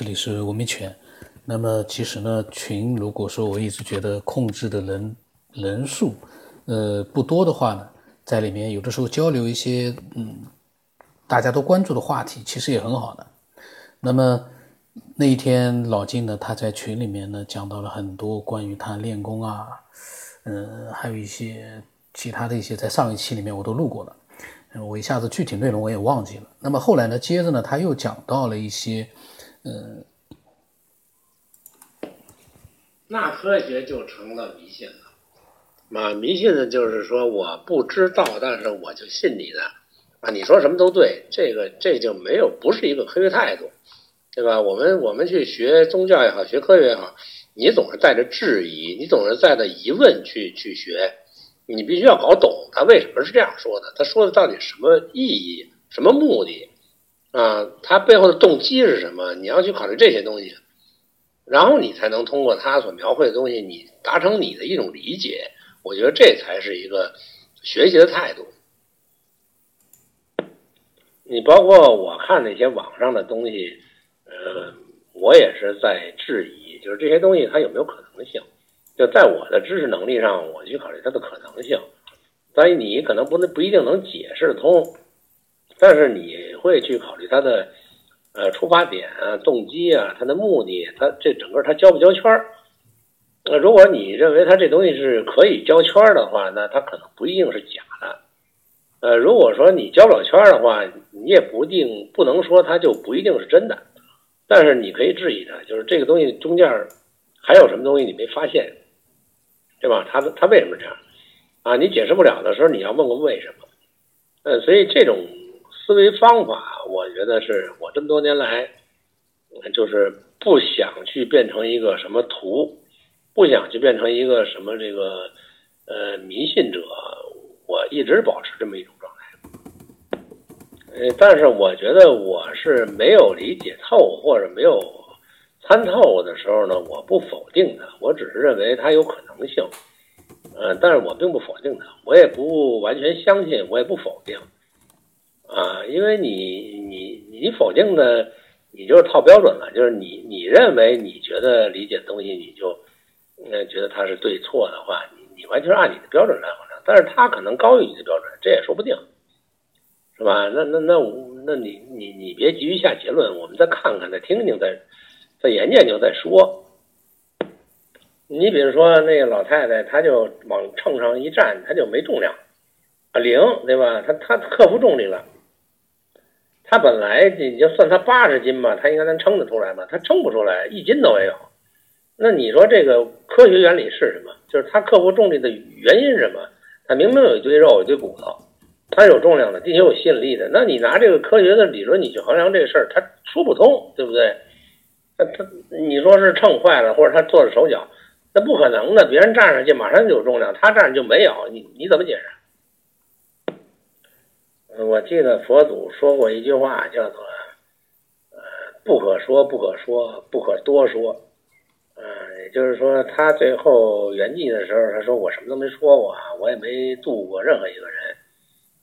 这里是文明犬。那么其实呢，群如果说我一直觉得控制的人人数，呃不多的话呢，在里面有的时候交流一些嗯大家都关注的话题，其实也很好的。那么那一天老金呢，他在群里面呢讲到了很多关于他练功啊，嗯，还有一些其他的一些，在上一期里面我都录过了。我一下子具体内容我也忘记了。那么后来呢，接着呢，他又讲到了一些，嗯，那科学就成了迷信了。嘛，迷信的就是说我不知道，但是我就信你的啊，你说什么都对，这个这就没有不是一个科学态度，对吧？我们我们去学宗教也好，学科学也好，你总是带着质疑，你总是带着疑问去去学。你必须要搞懂他为什么是这样说的，他说的到底什么意义、什么目的啊？他背后的动机是什么？你要去考虑这些东西，然后你才能通过他所描绘的东西，你达成你的一种理解。我觉得这才是一个学习的态度。你包括我看那些网上的东西，呃，我也是在质疑，就是这些东西它有没有可能性。就在我的知识能力上，我去考虑它的可能性。但你可能不能不一定能解释得通，但是你会去考虑他的呃出发点啊、动机啊、他的目的，他这整个他交不交圈儿。那如果你认为他这东西是可以交圈儿的话，那他可能不一定是假的。呃，如果说你交不了圈儿的话，你也不定不能说他就不一定是真的。但是你可以质疑他，就是这个东西中间还有什么东西你没发现。对吧？他他为什么这样？啊，你解释不了的时候，你要问问为什么。呃，所以这种思维方法，我觉得是我这么多年来，就是不想去变成一个什么图，不想去变成一个什么这个呃迷信者，我一直保持这么一种状态。呃，但是我觉得我是没有理解透或者没有。参透的时候呢，我不否定它，我只是认为它有可能性，呃，但是我并不否定它，我也不完全相信，我也不否定，啊，因为你你你否定的，你就是套标准了，就是你你认为你觉得理解东西，你就呃觉得它是对错的话，你你完全按你的标准来衡量，但是它可能高于你的标准，这也说不定，是吧？那那那那你你你别急于下结论，我们再看看，再听听，再。再研究研究再说。你比如说那个老太太，她就往秤上一站，她就没重量，啊零，对吧？她她克服重力了。他本来你就算他八十斤吧，他应该能称得出来吧？他称不出来，一斤都没有。那你说这个科学原理是什么？就是他克服重力的原因是什么？他明明有一堆肉，一堆骨头，他有重量的，地球有吸引力的。那你拿这个科学的理论，你去衡量这个事儿，他说不通，对不对？那他你说是秤坏了，或者他做了手脚，那不可能的。别人站上去马上就有重量，他站上就没有。你你怎么解释？我记得佛祖说过一句话，叫做“呃，不可说，不可说，不可多说”。嗯，也就是说，他最后圆寂的时候，他说：“我什么都没说过，我也没度过任何一个人。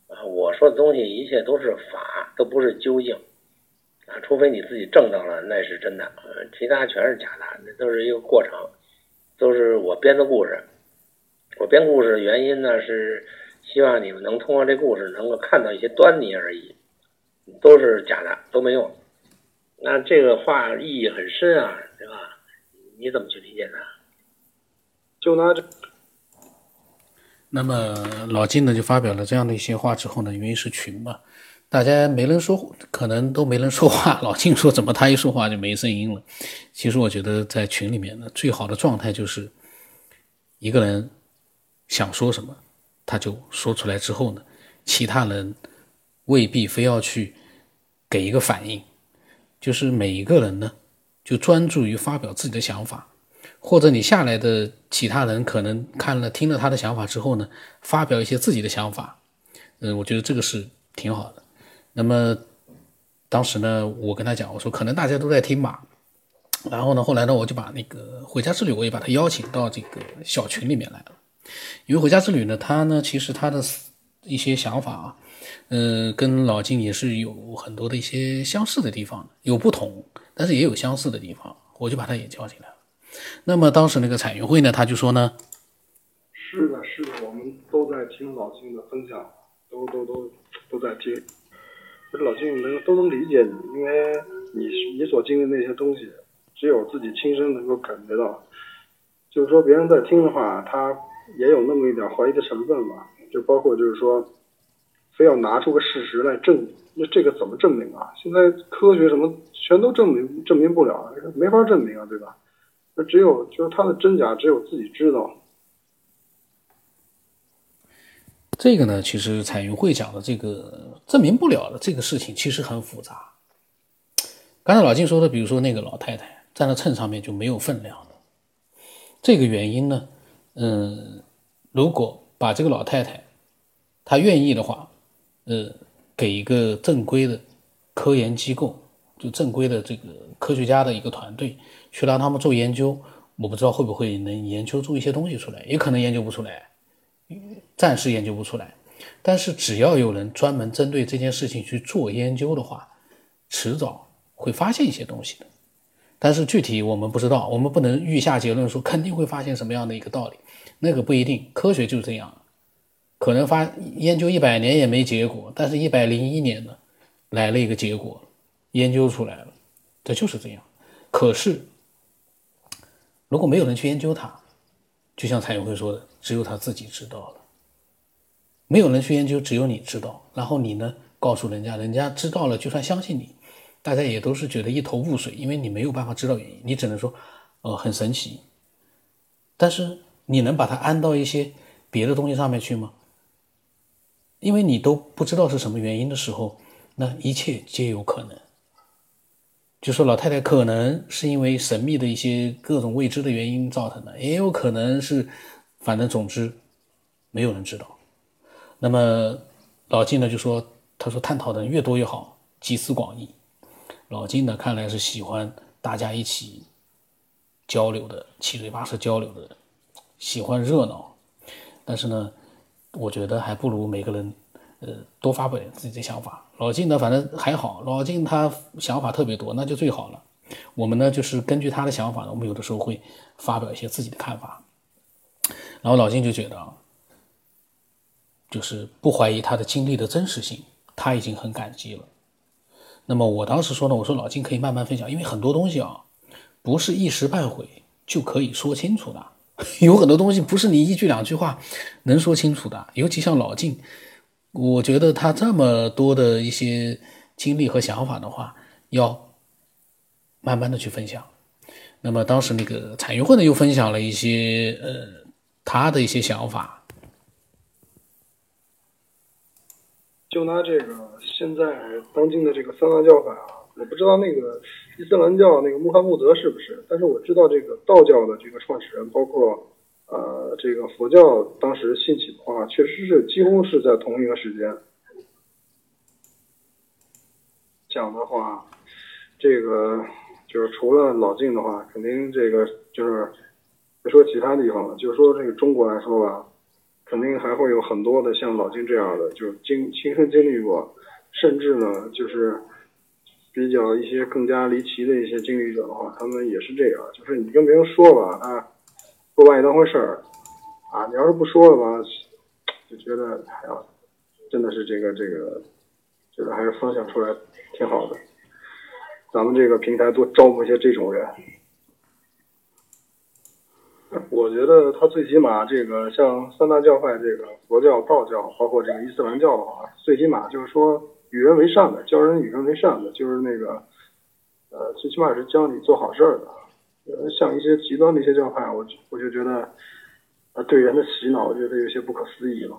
啊，我说的东西一切都是法，都不是究竟。”啊，除非你自己挣到了，那是真的，其他全是假的，那都是一个过程，都是我编的故事。我编故事的原因呢，是希望你们能通过这故事能够看到一些端倪而已，都是假的，都没用。那这个话意义很深啊，对吧？你怎么去理解呢？就拿这。那么老金呢，就发表了这样的一些话之后呢，因为是群嘛。大家没人说，可能都没人说话。老金说：“怎么他一说话就没声音了？”其实我觉得在群里面呢，最好的状态就是一个人想说什么，他就说出来之后呢，其他人未必非要去给一个反应，就是每一个人呢就专注于发表自己的想法，或者你下来的其他人可能看了听了他的想法之后呢，发表一些自己的想法。嗯，我觉得这个是挺好的。那么当时呢，我跟他讲，我说可能大家都在听吧。然后呢，后来呢，我就把那个回家之旅，我也把他邀请到这个小群里面来了。因为回家之旅呢，他呢其实他的一些想法啊，嗯，跟老金也是有很多的一些相似的地方，有不同，但是也有相似的地方，我就把他也叫进来了。那么当时那个彩云会呢，他就说呢，是的，是的，我们都在听老金的分享，都都都都在听。这老金能都能理解你，因为你你所经历那些东西，只有自己亲身能够感觉到。就是说，别人在听的话，他也有那么一点怀疑的成分吧。就包括就是说，非要拿出个事实来证，那这个怎么证明啊？现在科学什么全都证明证明不了，没法证明啊，对吧？那只有就是它的真假，只有自己知道。这个呢，其实彩云会讲的这个证明不了的这个事情，其实很复杂。刚才老金说的，比如说那个老太太站在秤上面就没有分量的，这个原因呢，嗯，如果把这个老太太她愿意的话，呃，给一个正规的科研机构，就正规的这个科学家的一个团队去让他们做研究，我不知道会不会能研究出一些东西出来，也可能研究不出来。暂时研究不出来，但是只要有人专门针对这件事情去做研究的话，迟早会发现一些东西的。但是具体我们不知道，我们不能预下结论说肯定会发现什么样的一个道理，那个不一定。科学就是这样，可能发研究一百年也没结果，但是一百零一年呢来了一个结果，研究出来了，这就是这样。可是如果没有人去研究它，就像蔡永辉说的，只有他自己知道了。没有人去研究，只有你知道。然后你呢，告诉人家，人家知道了，就算相信你，大家也都是觉得一头雾水，因为你没有办法知道原因，你只能说，呃，很神奇。但是你能把它安到一些别的东西上面去吗？因为你都不知道是什么原因的时候，那一切皆有可能。就说老太太可能是因为神秘的一些各种未知的原因造成的，也有可能是，反正总之，没有人知道。那么老金呢就说：“他说探讨的越多越好，集思广益。”老金呢看来是喜欢大家一起交流的，七嘴八舌交流的，喜欢热闹。但是呢，我觉得还不如每个人呃多发表点自己的想法。老金呢反正还好，老金他想法特别多，那就最好了。我们呢就是根据他的想法呢，我们有的时候会发表一些自己的看法。然后老金就觉得啊。就是不怀疑他的经历的真实性，他已经很感激了。那么我当时说呢，我说老金可以慢慢分享，因为很多东西啊，不是一时半会就可以说清楚的，有很多东西不是你一句两句话能说清楚的。尤其像老金，我觉得他这么多的一些经历和想法的话，要慢慢的去分享。那么当时那个彩云会呢，又分享了一些呃他的一些想法。就拿这个现在当今的这个三大教法啊，我不知道那个伊斯兰教那个穆罕默德是不是，但是我知道这个道教的这个创始人，包括呃这个佛教当时兴起的话，确实是几乎是在同一个时间。讲的话，这个就是除了老晋的话，肯定这个就是别说其他地方了，就是说这个中国来说吧。肯定还会有很多的像老金这样的，就经亲身经历过，甚至呢，就是比较一些更加离奇的一些经历者的话，他们也是这样，就是你跟别人说吧，啊，不把你当回事儿，啊，你要是不说了吧，就觉得哎呀，真的是这个这个，觉得还是分享出来挺好的，咱们这个平台多招募一些这种人。我觉得他最起码这个像三大教派，这个佛教、道教，包括这个伊斯兰教的话，最起码就是说与人为善的，教人与人为善的，就是那个，呃，最起码是教你做好事儿的。呃，像一些极端的一些教派，我我就觉得，呃，对人的洗脑，我觉得有些不可思议了。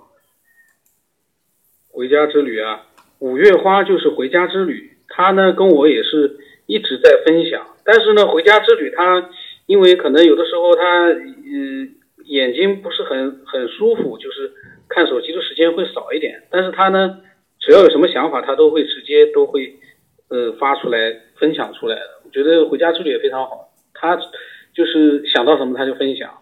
回家之旅啊，五月花就是回家之旅，他呢跟我也是一直在分享，但是呢，回家之旅他。因为可能有的时候他呃眼睛不是很很舒服，就是看手机的时间会少一点。但是他呢，只要有什么想法，他都会直接都会呃发出来分享出来的。我觉得回家之旅也非常好，他就是想到什么他就分享。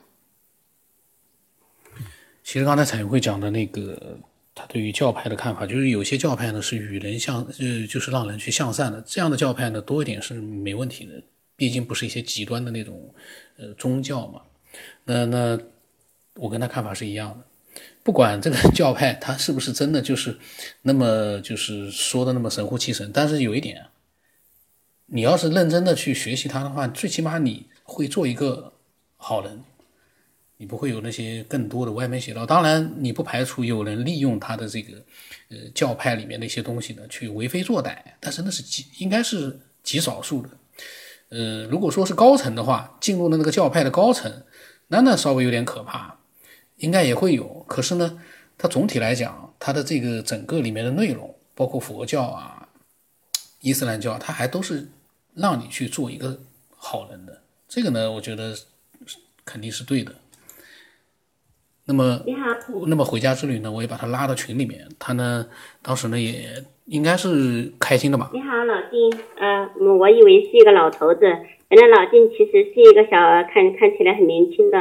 其实刚才彩云会讲的那个他对于教派的看法，就是有些教派呢是与人向，呃，就是让人去向善的，这样的教派呢多一点是没问题的，毕竟不是一些极端的那种，呃，宗教嘛。那那我跟他看法是一样的，不管这个 教派他是不是真的就是那么就是说的那么神乎其神，但是有一点，你要是认真的去学习他的话，最起码你会做一个好人。你不会有那些更多的歪门邪道，当然你不排除有人利用他的这个，呃教派里面的一些东西呢去为非作歹，但是那是极应该是极少数的，呃如果说是高层的话，进入了那个教派的高层，那那稍微有点可怕，应该也会有，可是呢，它总体来讲，它的这个整个里面的内容，包括佛教啊、伊斯兰教，它还都是让你去做一个好人的，这个呢，我觉得肯定是对的。那么你好，那么回家之旅呢，我也把他拉到群里面。他呢，当时呢也应该是开心的吧。你好，老金。呃，我以为是一个老头子，原来老金其实是一个小看看起来很年轻的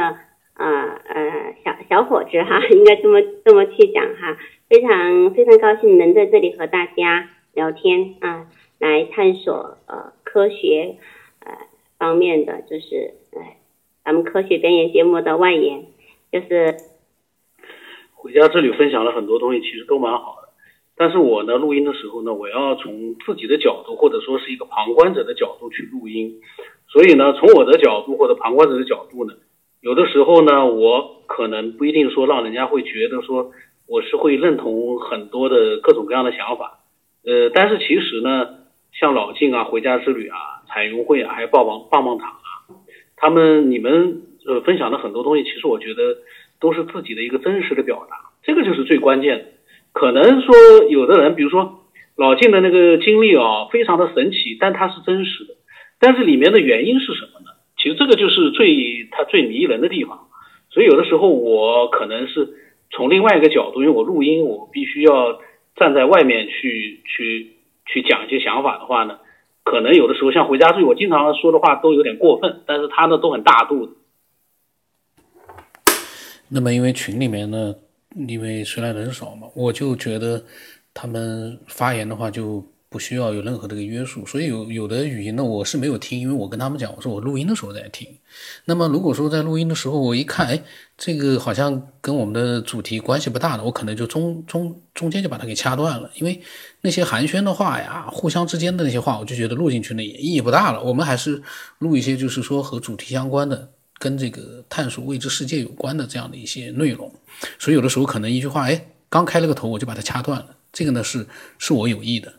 呃呃小小伙子哈，应该这么这么去讲哈。非常非常高兴能在这里和大家聊天啊，来探索呃科学呃方面的，就是呃咱们科学表演节目的外延，就是。回家之旅分享了很多东西，其实都蛮好的。但是我呢，录音的时候呢，我要从自己的角度，或者说是一个旁观者的角度去录音。所以呢，从我的角度或者旁观者的角度呢，有的时候呢，我可能不一定说让人家会觉得说我是会认同很多的各种各样的想法。呃，但是其实呢，像老静啊、回家之旅啊、彩云会啊，还有棒棒棒棒糖啊，他们你们呃分享的很多东西，其实我觉得。都是自己的一个真实的表达，这个就是最关键的。可能说有的人，比如说老晋的那个经历啊，非常的神奇，但它是真实的。但是里面的原因是什么呢？其实这个就是最他最迷人的地方。所以有的时候我可能是从另外一个角度，因为我录音，我必须要站在外面去去去讲一些想法的话呢，可能有的时候像回家之我经常说的话都有点过分，但是他呢都很大度的。那么，因为群里面呢，因为虽然人少嘛，我就觉得他们发言的话就不需要有任何的个约束，所以有有的语音呢，我是没有听，因为我跟他们讲，我说我录音的时候在听。那么如果说在录音的时候，我一看，哎，这个好像跟我们的主题关系不大的，我可能就中中中间就把它给掐断了，因为那些寒暄的话呀，互相之间的那些话，我就觉得录进去呢也意义不大了。我们还是录一些就是说和主题相关的。跟这个探索未知世界有关的这样的一些内容，所以有的时候可能一句话，哎，刚开了个头，我就把它掐断了。这个呢是是我有意的。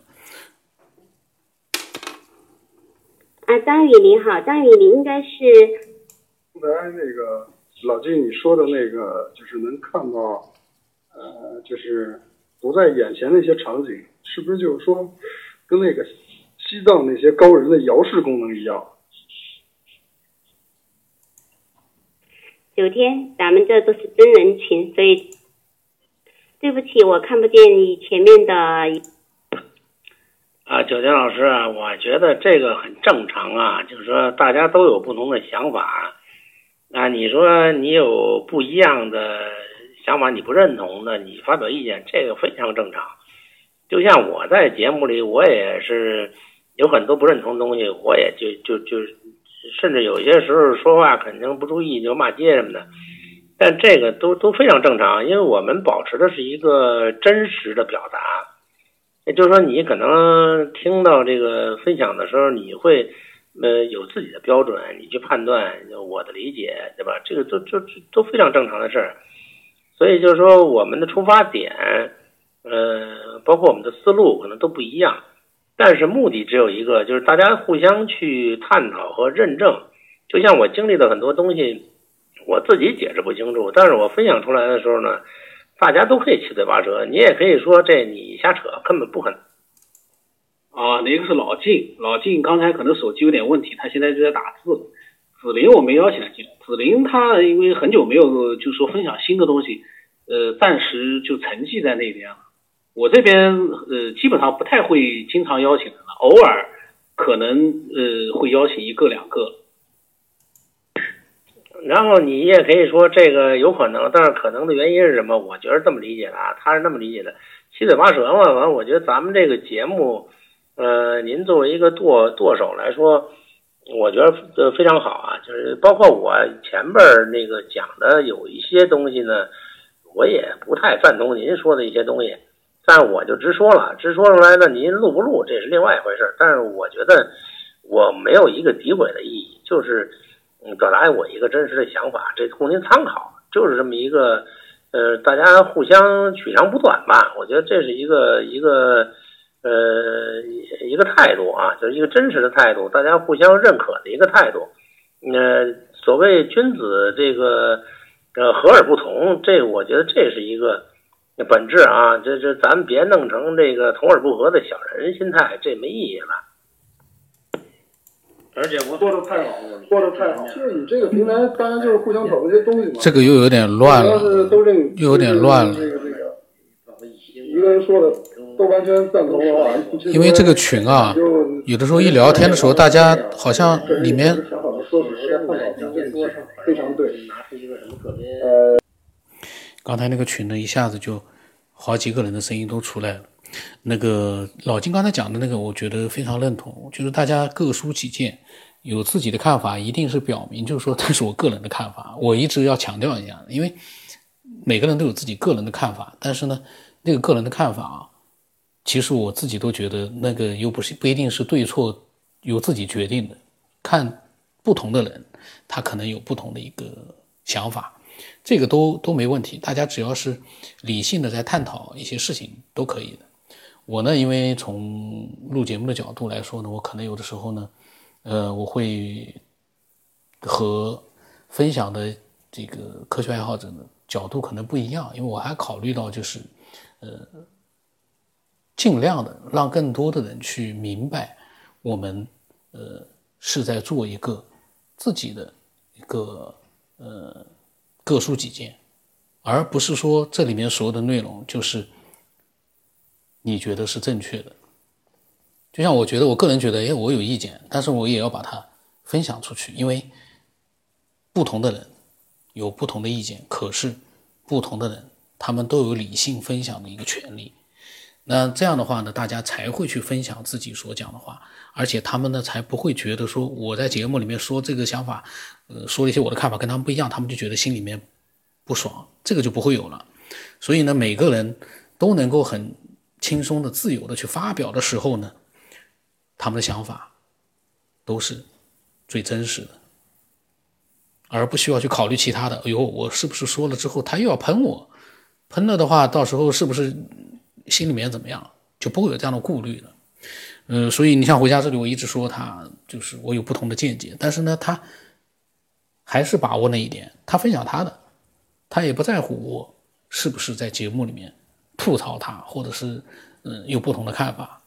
啊，张宇你好，张宇你应该是刚才那个老金你说的那个，就是能看到，呃，就是不在眼前的一些场景，是不是就是说跟那个西藏那些高人的遥视功能一样？九天，咱们这都是真人群，所以对不起，我看不见你前面的。啊，九天老师，我觉得这个很正常啊，就是说大家都有不同的想法啊。你说你有不一样的想法，你不认同的，你发表意见，这个非常正常。就像我在节目里，我也是有很多不认同的东西，我也就就就。甚至有些时候说话肯定不注意就骂街什么的，但这个都都非常正常，因为我们保持的是一个真实的表达。也就是说，你可能听到这个分享的时候，你会呃有自己的标准，你去判断我的理解，对吧？这个都都都非常正常的事儿。所以就是说，我们的出发点，呃，包括我们的思路可能都不一样。但是目的只有一个，就是大家互相去探讨和认证。就像我经历的很多东西，我自己解释不清楚，但是我分享出来的时候呢，大家都可以七嘴八舌。你也可以说这你瞎扯，根本不可能。啊，那个是老静，老静刚才可能手机有点问题，他现在就在打字。子林我没邀请进来，子林他因为很久没有就说分享新的东西，呃，暂时就沉寂在那边了。我这边呃基本上不太会经常邀请人了，偶尔可能呃会邀请一个两个。然后你也可以说这个有可能，但是可能的原因是什么？我觉得这么理解的啊，他是那么理解的，七嘴八舌嘛。完，我觉得咱们这个节目，呃，您作为一个舵舵手来说，我觉得呃非常好啊。就是包括我前边那个讲的有一些东西呢，我也不太赞同您说的一些东西，但我就直说了，直说出来呢，您录不录这是另外一回事。但是我觉得我没有一个诋毁的意义，就是。嗯，表达我一个真实的想法，这供您参考，就是这么一个，呃，大家互相取长补短吧。我觉得这是一个一个，呃，一个态度啊，就是一个真实的态度，大家互相认可的一个态度。呃，所谓君子这个，呃，和而不同，这我觉得这是一个本质啊。这这，咱别弄成这个同而不和的小人心态，这没意义了。而且我说的太好了，说的太好。就是你这个平台，当然就是互相讨论一些东西嘛。这个又有点乱了，又有点乱了。这个这个，一个人说的都完全赞同的话，因为这个群啊，有的时候一聊天的时候，大家好像里面。非常对。呃，刚才那个群呢，一下子就好几个人的声音都出来了。那个老金刚才讲的那个，我觉得非常认同，就是大家各抒己见，有自己的看法，一定是表明，就是说这是我个人的看法。我一直要强调一下，因为每个人都有自己个人的看法，但是呢，那个个人的看法啊，其实我自己都觉得那个又不是不一定是对错，由自己决定的。看不同的人，他可能有不同的一个想法，这个都都没问题。大家只要是理性的在探讨一些事情，都可以的。我呢，因为从录节目的角度来说呢，我可能有的时候呢，呃，我会和分享的这个科学爱好者的角度可能不一样，因为我还考虑到就是，呃，尽量的让更多的人去明白，我们呃是在做一个自己的一个呃各抒己见，而不是说这里面所有的内容就是。你觉得是正确的，就像我觉得，我个人觉得，哎，我有意见，但是我也要把它分享出去，因为不同的人有不同的意见，可是不同的人他们都有理性分享的一个权利。那这样的话呢，大家才会去分享自己所讲的话，而且他们呢才不会觉得说我在节目里面说这个想法，呃，说了一些我的看法跟他们不一样，他们就觉得心里面不爽，这个就不会有了。所以呢，每个人都能够很。轻松的、自由的去发表的时候呢，他们的想法都是最真实的，而不需要去考虑其他的。哎呦，我是不是说了之后他又要喷我？喷了的话，到时候是不是心里面怎么样？就不会有这样的顾虑了。嗯，所以你像回家这里，我一直说他就是我有不同的见解，但是呢，他还是把握那一点，他分享他的，他也不在乎我是不是在节目里面。吐槽他，或者是嗯有不同的看法，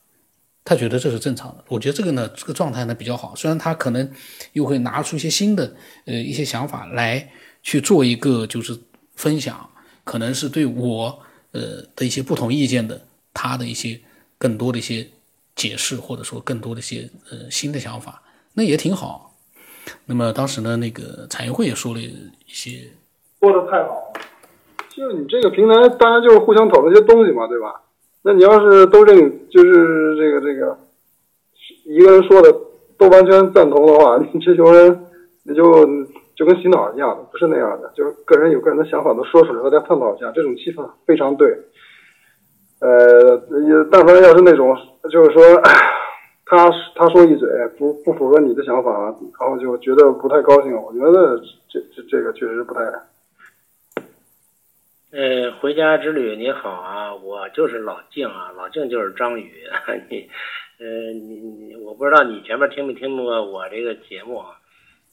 他觉得这是正常的。我觉得这个呢，这个状态呢比较好。虽然他可能又会拿出一些新的呃一些想法来去做一个就是分享，可能是对我呃的一些不同意见的他的一些更多的一些解释，或者说更多的一些呃新的想法，那也挺好。那么当时呢，那个产业会也说了一些，说的太好了。就你这个平台，大家就是互相讨论一些东西嘛，对吧？那你要是都认，就是这个这个，一个人说的都完全赞同的话，你这群人你就就跟洗脑一样的，不是那样的，就是个人有个人的想法都说出来，大家探讨一下，这种气氛非常对。呃，也但凡要是那种，就是说 他他说一嘴不不符合你的想法，然后就觉得不太高兴，我觉得这这这个确实不太。呃，回家之旅你好啊，我就是老静啊，老静就是张宇，你，呃，你你，我不知道你前面听没听过我这个节目啊，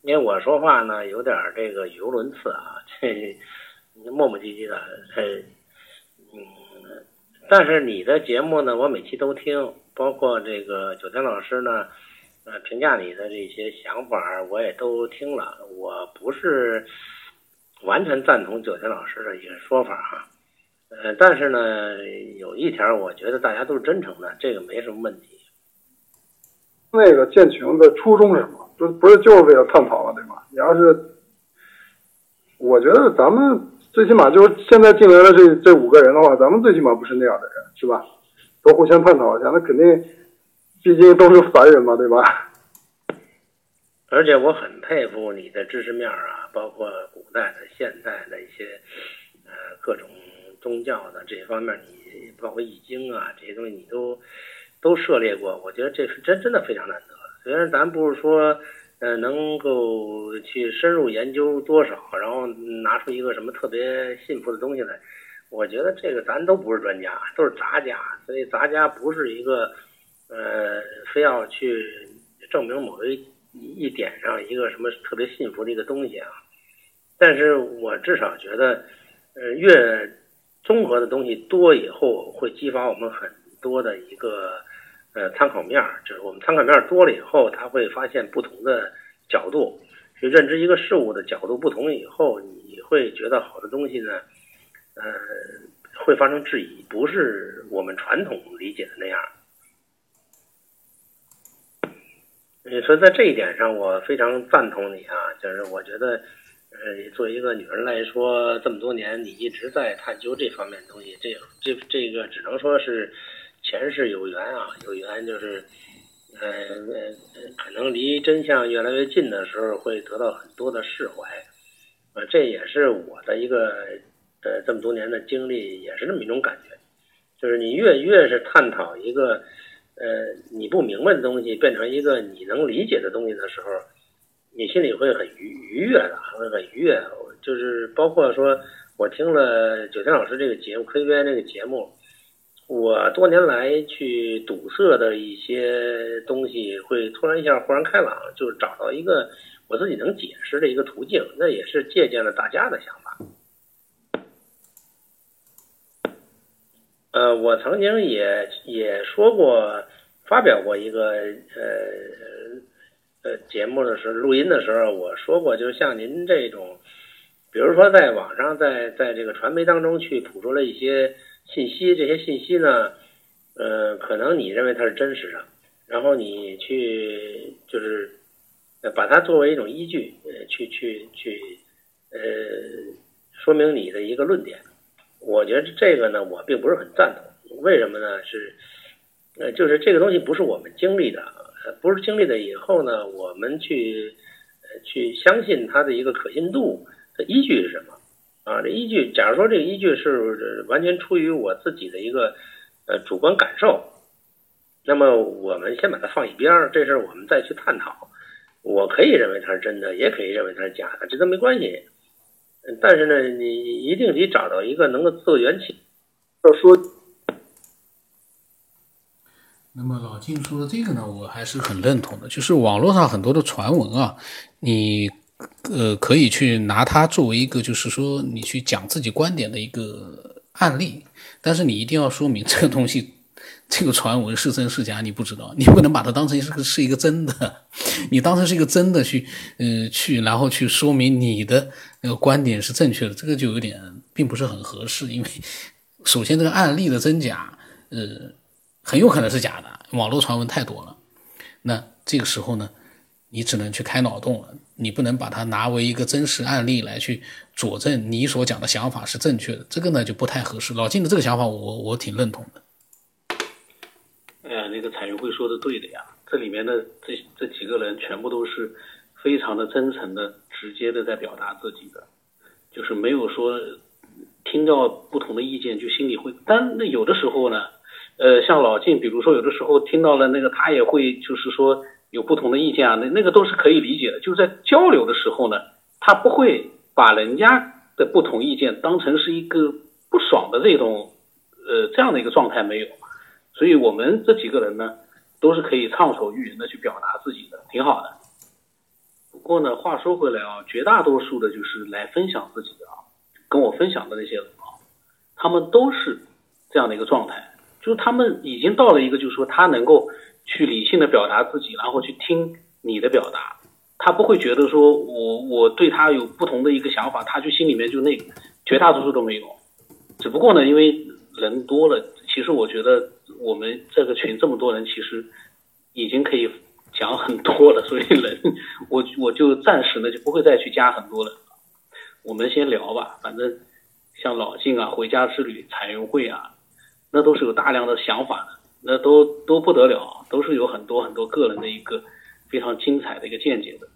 因为我说话呢有点这个语无伦次啊，这磨磨唧唧的，呃，嗯，但是你的节目呢，我每期都听，包括这个九天老师呢，呃，评价你的这些想法我也都听了，我不是。完全赞同九天老师的一个说法哈，呃，但是呢，有一条我觉得大家都是真诚的，这个没什么问题。那个建群的初衷是什么？不不是就是为了探讨了，对吗？你要是我觉得咱们最起码就是现在进来的这这五个人的话，咱们最起码不是那样的人，是吧？都互相探讨一下，那肯定，毕竟都是凡人嘛，对吧？而且我很佩服你的知识面啊，包括古代的、现代的一些呃各种宗教的这些方面，你包括易经啊这些东西，你都都涉猎过。我觉得这是真真的非常难得。虽然咱不是说呃能够去深入研究多少，然后拿出一个什么特别信服的东西来，我觉得这个咱都不是专家，都是杂家。所以杂家不是一个呃非要去证明某一。一点上一个什么特别信服的一个东西啊，但是我至少觉得，呃，越综合的东西多以后，会激发我们很多的一个呃参考面儿，就是我们参考面儿多了以后，他会发现不同的角度，去认知一个事物的角度不同以后，你会觉得好的东西呢，呃，会发生质疑，不是我们传统理解的那样。你说在这一点上，我非常赞同你啊！就是我觉得，呃，作为一个女人来说，这么多年你一直在探究这方面东西，这这这个只能说是前世有缘啊，有缘就是，呃呃，可能离真相越来越近的时候，会得到很多的释怀。呃，这也是我的一个呃这么多年的经历，也是这么一种感觉，就是你越越是探讨一个。呃，你不明白的东西变成一个你能理解的东西的时候，你心里会很愉愉悦的，会很愉悦。就是包括说，我听了九天老师这个节目《科学边这个节目，我多年来去堵塞的一些东西，会突然一下豁然开朗，就是找到一个我自己能解释的一个途径。那也是借鉴了大家的想法。呃，我曾经也也说过，发表过一个呃呃节目的时候，录音的时候，我说过，就是像您这种，比如说在网上，在在这个传媒当中去吐出了一些信息，这些信息呢，呃，可能你认为它是真实的，然后你去就是把它作为一种依据，呃，去去去呃说明你的一个论点。我觉得这个呢，我并不是很赞同。为什么呢？是，呃，就是这个东西不是我们经历的，呃不是经历的以后呢，我们去，呃，去相信它的一个可信度的依据是什么？啊，这依据，假如说这个依据是完全出于我自己的一个呃主观感受，那么我们先把它放一边儿，这事儿我们再去探讨。我可以认为它是真的，也可以认为它是假的，这都没关系。但是呢，你一定得找到一个能够自圆其。要说，那么老金说的这个呢，我还是很认同的。就是网络上很多的传闻啊，你呃可以去拿它作为一个，就是说你去讲自己观点的一个案例，但是你一定要说明这个东西。这个传闻是真是假，你不知道，你不能把它当成是个是一个真的，你当成是一个真的去，呃，去然后去说明你的那个观点是正确的，这个就有点并不是很合适，因为首先这个案例的真假，呃，很有可能是假的，网络传闻太多了，那这个时候呢，你只能去开脑洞了，你不能把它拿为一个真实案例来去佐证你所讲的想法是正确的，这个呢就不太合适。老金的这个想法，我我挺认同的。哎呀，那个彩云会说的对的呀，这里面的这这几个人全部都是非常的真诚的、直接的在表达自己的，就是没有说听到不同的意见就心里会。但那有的时候呢，呃，像老晋，比如说有的时候听到了那个他也会就是说有不同的意见啊，那那个都是可以理解的。就是在交流的时候呢，他不会把人家的不同意见当成是一个不爽的这种呃这样的一个状态没有。所以我们这几个人呢，都是可以畅所欲言的去表达自己的，挺好的。不过呢，话说回来啊，绝大多数的就是来分享自己的啊，跟我分享的那些人啊，他们都是这样的一个状态，就他们已经到了一个，就是说他能够去理性的表达自己，然后去听你的表达，他不会觉得说我我对他有不同的一个想法，他就心里面就那个，绝大多数都没有。只不过呢，因为人多了，其实我觉得。我们这个群这么多人，其实已经可以讲很多了，所以人我我就暂时呢就不会再去加很多了。我们先聊吧，反正像老静啊、回家之旅、彩云会啊，那都是有大量的想法的，那都都不得了，都是有很多很多个人的一个非常精彩的一个见解的。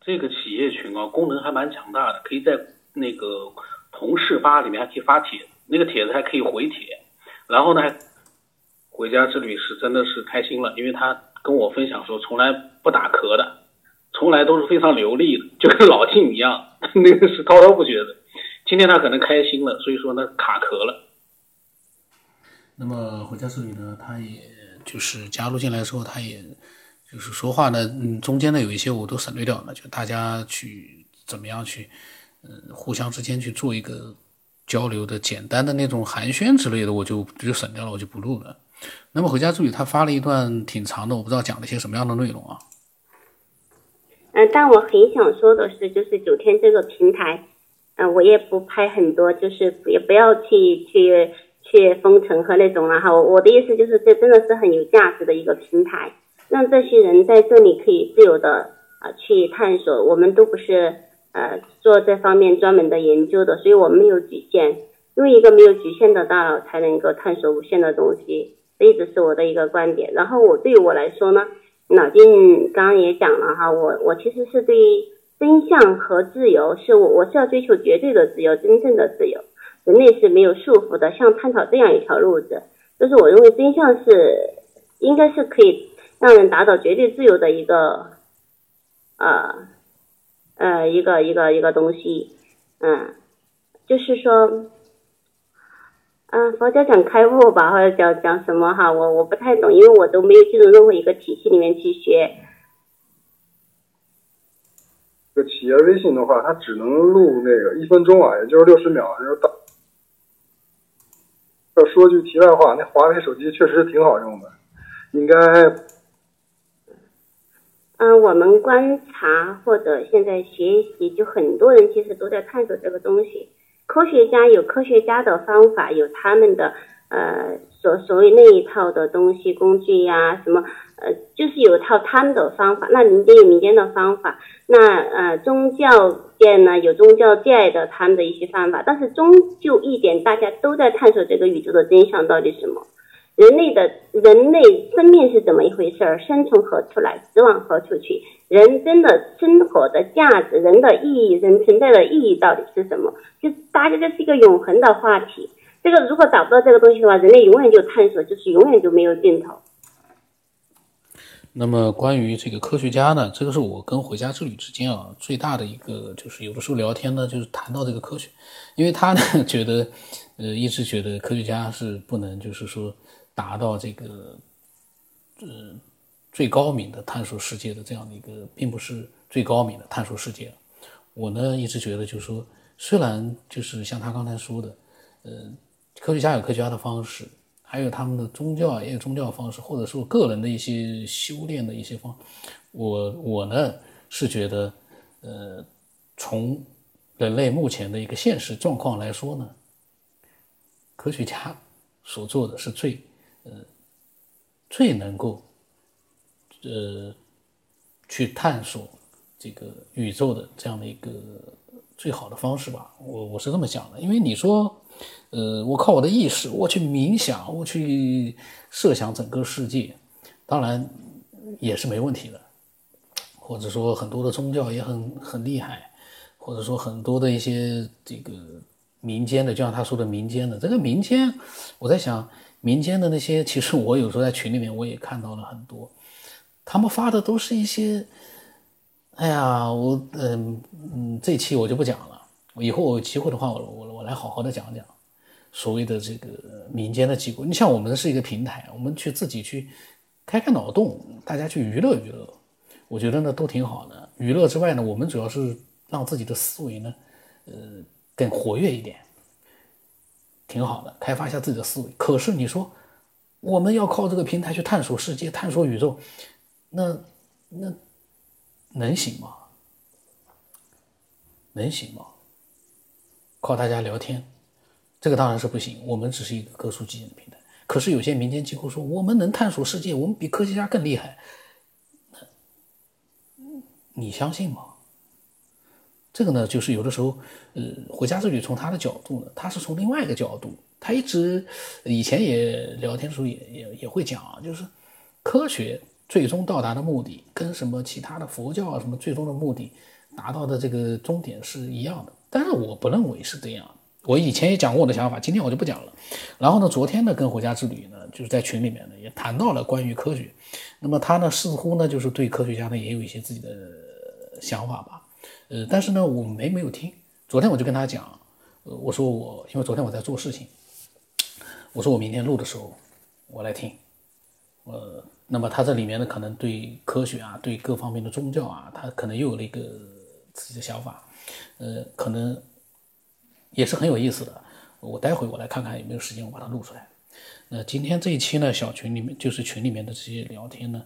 这个企业群啊，功能还蛮强大的，可以在那个同事吧里面还可以发帖，那个帖子还可以回帖。然后呢，回家之旅是真的是开心了，因为他跟我分享说，从来不打壳的，从来都是非常流利的，就跟老晋一样，那个是滔滔不绝的。今天他可能开心了，所以说呢卡壳了。那么回家之旅呢，他也就是加入进来之后，他也。就是说话呢，嗯，中间呢有一些我都省略掉了，就大家去怎么样去，嗯，互相之间去做一个交流的简单的那种寒暄之类的，我就就省掉了，我就不录了。那么回家之旅他发了一段挺长的，我不知道讲了些什么样的内容啊。嗯，但我很想说的是，就是九天这个平台，嗯，我也不拍很多，就是也不要去去去封城和那种了哈。我的意思就是，这真的是很有价值的一个平台。让这些人在这里可以自由的啊去探索，我们都不是呃做这方面专门的研究的，所以我们没有局限，用一个没有局限的大脑才能够探索无限的东西，这一直是我的一个观点。然后我对于我来说呢，老金刚刚也讲了哈，我我其实是对于真相和自由，是我我是要追求绝对的自由，真正的自由，人类是没有束缚的，像探讨这样一条路子，就是我认为真相是应该是可以。让人达到绝对自由的一个，呃，呃，一个一个一个东西，嗯，就是说，嗯，佛教讲开悟吧，或者讲讲什么哈，我我不太懂，因为我都没有进入任何一个体系里面去学。这企业微信的话，它只能录那个一分钟啊，也就是六十秒，就是到。要说句题外话，那华为手机确实挺好用的，应该。嗯，我们观察或者现在学习，就很多人其实都在探索这个东西。科学家有科学家的方法，有他们的呃所所谓那一套的东西工具呀，什么呃就是有套他们的方法。那民间有民间的方法，那呃宗教界呢有宗教界的他们的一些方法。但是终究一点，大家都在探索这个宇宙的真相到底什么。人类的人类生命是怎么一回事儿？生从何处来？死往何处去？人真的生活的价值，人的意义，人存在的意义到底是什么？就大家这是一个永恒的话题。这个如果找不到这个东西的话，人类永远就探索，就是永远就没有尽头。那么关于这个科学家呢？这个是我跟回家之旅之间啊最大的一个，就是有的时候聊天呢，就是谈到这个科学，因为他呢觉得，呃，一直觉得科学家是不能，就是说。达到这个，呃，最高明的探索世界的这样的一个，并不是最高明的探索世界。我呢一直觉得，就是说，虽然就是像他刚才说的，呃，科学家有科学家的方式，还有他们的宗教啊也有宗教方式，或者说个人的一些修炼的一些方，我我呢是觉得，呃，从人类目前的一个现实状况来说呢，科学家所做的是最。呃，最能够呃去探索这个宇宙的这样的一个最好的方式吧，我我是这么想的。因为你说，呃，我靠我的意识，我去冥想，我去设想整个世界，当然也是没问题的。或者说很多的宗教也很很厉害，或者说很多的一些这个民间的，就像他说的民间的这个民间，我在想。民间的那些，其实我有时候在群里面我也看到了很多，他们发的都是一些，哎呀，我嗯嗯，这期我就不讲了，以后我有机会的话，我我我来好好的讲讲所谓的这个民间的机构。你像我们是一个平台，我们去自己去开开脑洞，大家去娱乐娱乐，我觉得呢都挺好的。娱乐之外呢，我们主要是让自己的思维呢，呃，更活跃一点。挺好的，开发一下自己的思维。可是你说，我们要靠这个平台去探索世界、探索宇宙，那那能行吗？能行吗？靠大家聊天，这个当然是不行。我们只是一个各抒己见的平台。可是有些民间机构说，我们能探索世界，我们比科学家更厉害。你相信吗？这个呢，就是有的时候，呃，回家之旅从他的角度呢，他是从另外一个角度，他一直以前也聊天的时候也也也会讲啊，就是科学最终到达的目的跟什么其他的佛教啊什么最终的目的达到的这个终点是一样的，但是我不认为是这样。我以前也讲过我的想法，今天我就不讲了。然后呢，昨天呢跟回家之旅呢，就是在群里面呢也谈到了关于科学，那么他呢似乎呢就是对科学家呢也有一些自己的想法吧。呃，但是呢，我没没有听。昨天我就跟他讲，呃，我说我因为昨天我在做事情，我说我明天录的时候我来听。呃，那么他这里面呢，可能对科学啊，对各方面的宗教啊，他可能又有了一个自己的想法。呃，可能也是很有意思的。我待会我来看看有没有时间，我把它录出来。那今天这一期呢，小群里面就是群里面的这些聊天呢，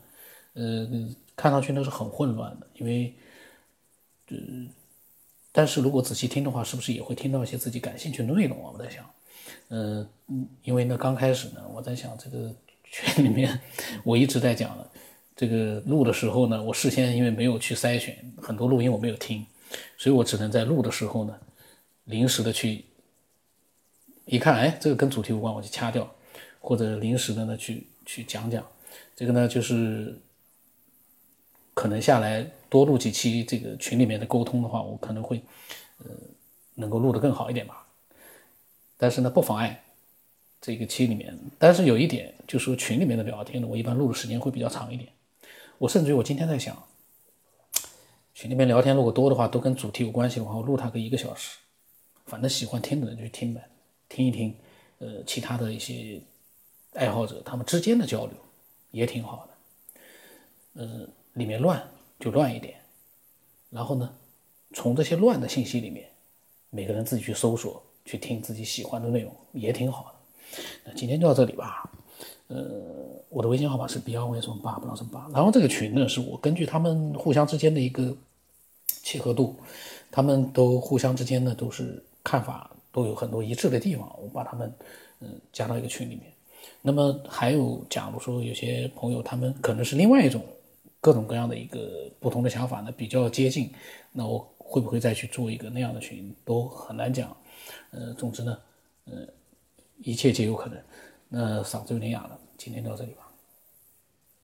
呃，看上去呢是很混乱的，因为。呃，但是如果仔细听的话，是不是也会听到一些自己感兴趣的内容啊？我在想，呃，嗯，因为呢，刚开始呢，我在想这个 群里面，我一直在讲了，这个录的时候呢，我事先因为没有去筛选很多录音，我没有听，所以我只能在录的时候呢，临时的去一看，哎，这个跟主题无关，我就掐掉，或者临时的呢去去讲讲，这个呢就是。可能下来多录几期这个群里面的沟通的话，我可能会，呃，能够录得更好一点吧。但是呢，不妨碍这个期里面。但是有一点，就是说群里面的聊天呢，我一般录的时间会比较长一点。我甚至于我今天在想，群里面聊天如果多的话，都跟主题有关系的话，我录它个一个小时。反正喜欢听的人就去听呗，听一听，呃，其他的一些爱好者他们之间的交流也挺好的，呃。里面乱就乱一点，然后呢，从这些乱的信息里面，每个人自己去搜索，去听自己喜欢的内容也挺好的。那今天就到这里吧。呃，我的微信号码是 B 幺 V 什么八不知道什么八。然后这个群呢，是我根据他们互相之间的一个契合度，他们都互相之间呢都是看法都有很多一致的地方，我把他们嗯加到一个群里面。那么还有，假如说有些朋友他们可能是另外一种。各种各样的一个不同的想法呢，比较接近，那我会不会再去做一个那样的群，都很难讲。呃，总之呢，呃，一切皆有可能。那嗓子有点哑了，今天到这里吧。